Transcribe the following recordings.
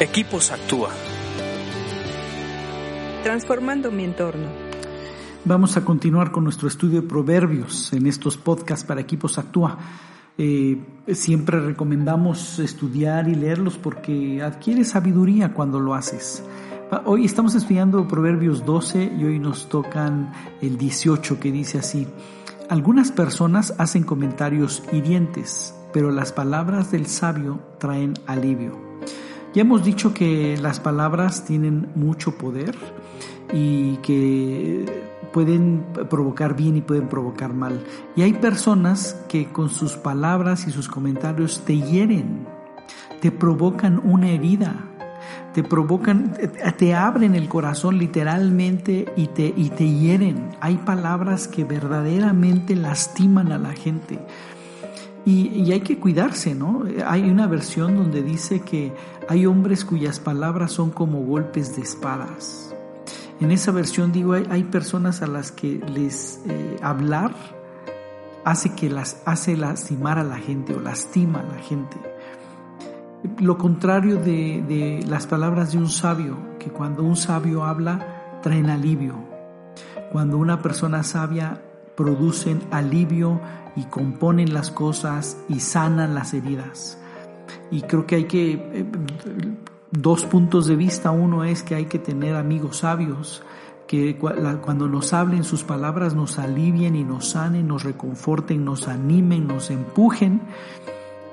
Equipos Actúa. Transformando mi entorno. Vamos a continuar con nuestro estudio de proverbios en estos podcasts para Equipos Actúa. Eh, siempre recomendamos estudiar y leerlos porque adquieres sabiduría cuando lo haces. Hoy estamos estudiando Proverbios 12 y hoy nos tocan el 18 que dice así, algunas personas hacen comentarios hirientes, pero las palabras del sabio traen alivio. Ya hemos dicho que las palabras tienen mucho poder y que pueden provocar bien y pueden provocar mal. Y hay personas que con sus palabras y sus comentarios te hieren, te provocan una herida, te provocan, te abren el corazón literalmente y te, y te hieren. Hay palabras que verdaderamente lastiman a la gente. Y, hay que cuidarse, ¿no? Hay una versión donde dice que hay hombres cuyas palabras son como golpes de espadas. En esa versión digo, hay, personas a las que les eh, hablar hace que las hace lastimar a la gente o lastima a la gente. Lo contrario de, de las palabras de un sabio, que cuando un sabio habla traen alivio. Cuando una persona sabia producen alivio y componen las cosas y sanan las heridas. Y creo que hay que, eh, dos puntos de vista. Uno es que hay que tener amigos sabios que cuando nos hablen sus palabras nos alivien y nos sanen, nos reconforten, nos animen, nos empujen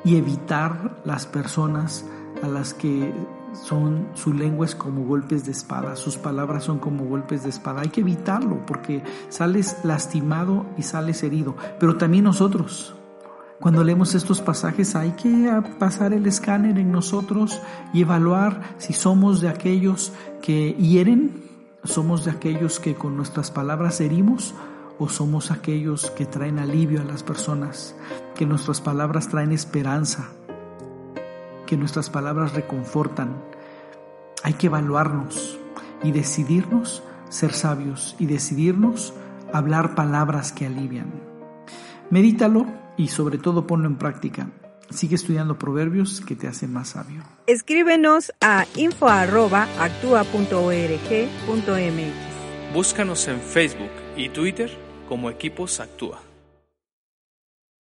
y evitar las personas a las que son, su lengua es como golpes de espada, sus palabras son como golpes de espada. Hay que evitarlo porque sales lastimado y sales herido. Pero también nosotros, cuando leemos estos pasajes hay que pasar el escáner en nosotros y evaluar si somos de aquellos que hieren, somos de aquellos que con nuestras palabras herimos o somos aquellos que traen alivio a las personas, que nuestras palabras traen esperanza que nuestras palabras reconfortan. Hay que evaluarnos y decidirnos ser sabios y decidirnos hablar palabras que alivian. Medítalo y sobre todo ponlo en práctica. Sigue estudiando proverbios que te hacen más sabio. Escríbenos a info.actua.org.mx. Búscanos en Facebook y Twitter como Equipos Actúa.